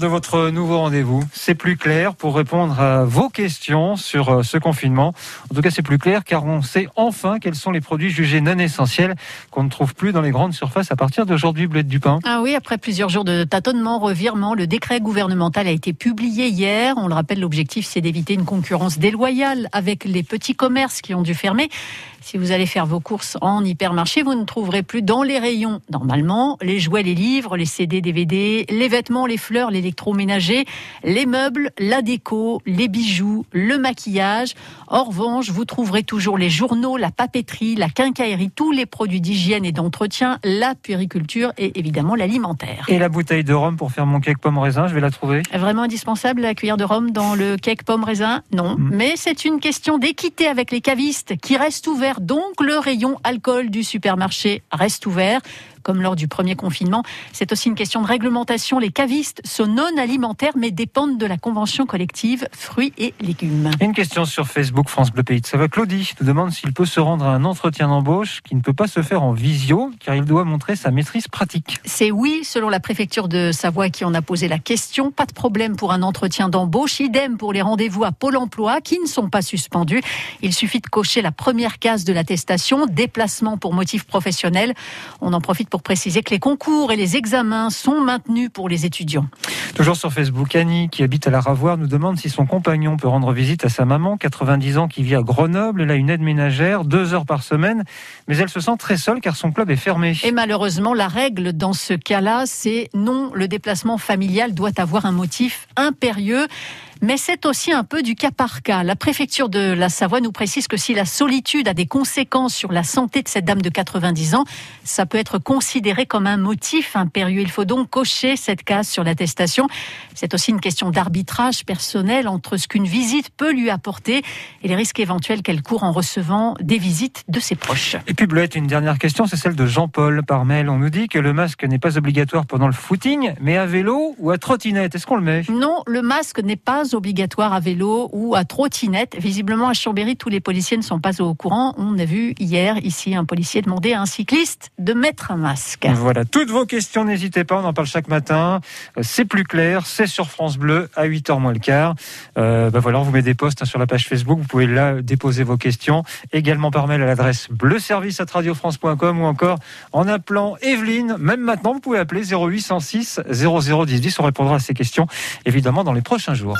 de votre nouveau rendez-vous. C'est plus clair pour répondre à vos questions sur euh, ce confinement. En tout cas, c'est plus clair car on sait enfin quels sont les produits jugés non essentiels qu'on ne trouve plus dans les grandes surfaces à partir d'aujourd'hui, Bleuette Dupin. Ah oui, après plusieurs jours de tâtonnement, revirement, le décret gouvernemental a été publié hier. On le rappelle, l'objectif, c'est d'éviter une concurrence déloyale avec les petits commerces qui ont dû fermer. Si vous allez faire vos courses en hypermarché, vous ne trouverez plus dans les rayons, normalement, les jouets, les livres, les CD, DVD, les vêtements, les fleurs, l'électroménager, les meubles, la déco, les bijoux, le maquillage. En revanche, vous trouverez toujours les journaux, la papeterie, la quincaillerie, tous les produits d'hygiène et d'entretien, la puériculture et évidemment l'alimentaire. Et la bouteille de rhum pour faire mon cake pomme raisin, je vais la trouver. Vraiment indispensable la cuillère de rhum dans le cake pomme raisin? Non, Mm. mais c'est une question d'équité avec les cavistes qui restent ouverts. Donc le rayon alcool du supermarché reste ouvert. Comme lors du premier confinement, c'est aussi une question de réglementation. Les cavistes sont non alimentaires mais dépendent de la convention collective fruits et légumes. Une question sur Facebook France Bleu Pays de Savoie. Claudie nous demande s'il peut se rendre à un entretien d'embauche qui ne peut pas se faire en visio car il doit montrer sa maîtrise pratique. C'est oui, selon la préfecture de Savoie qui en a posé la question. Pas de problème pour un entretien d'embauche. Idem pour les rendez-vous à Pôle emploi qui ne sont pas suspendus. Il suffit de cocher la première case de l'attestation, déplacement pour motif professionnel. On en profite pour préciser que les concours et les examens sont maintenus pour les étudiants. Toujours sur Facebook, Annie, qui habite à la Ravoire, nous demande si son compagnon peut rendre visite à sa maman, 90 ans, qui vit à Grenoble. Elle a une aide ménagère, deux heures par semaine, mais elle se sent très seule car son club est fermé. Et malheureusement, la règle dans ce cas-là, c'est non, le déplacement familial doit avoir un motif impérieux. Mais c'est aussi un peu du cas par cas. La préfecture de la Savoie nous précise que si la solitude a des conséquences sur la santé de cette dame de 90 ans, ça peut être considéré comme un motif impérieux. Il faut donc cocher cette case sur l'attestation. C'est aussi une question d'arbitrage personnel entre ce qu'une visite peut lui apporter et les risques éventuels qu'elle court en recevant des visites de ses proches. Et puis Bleuette, une dernière question, c'est celle de Jean-Paul par mail. On nous dit que le masque n'est pas obligatoire pendant le footing, mais à vélo ou à trottinette. Est-ce qu'on le met? Non, le masque n'est pas obligatoire à vélo ou à trottinette. Visiblement, à Chambéry, tous les policiers ne sont pas au courant. On a vu hier, ici, un policier demander à un cycliste de mettre un masque. Voilà, toutes vos questions, n'hésitez pas, on en parle chaque matin. Euh, C'est plus clair, c'est sur France Bleu à 8h moins le quart. Euh, ben voilà, on vous met des posts hein, sur la page Facebook, vous pouvez là déposer vos questions, également par mail à l'adresse bleuservice@radiofrance.com ou encore en appelant Evelyne. Même maintenant, vous pouvez appeler 0806 001010, on répondra à ces questions évidemment dans les prochains jours.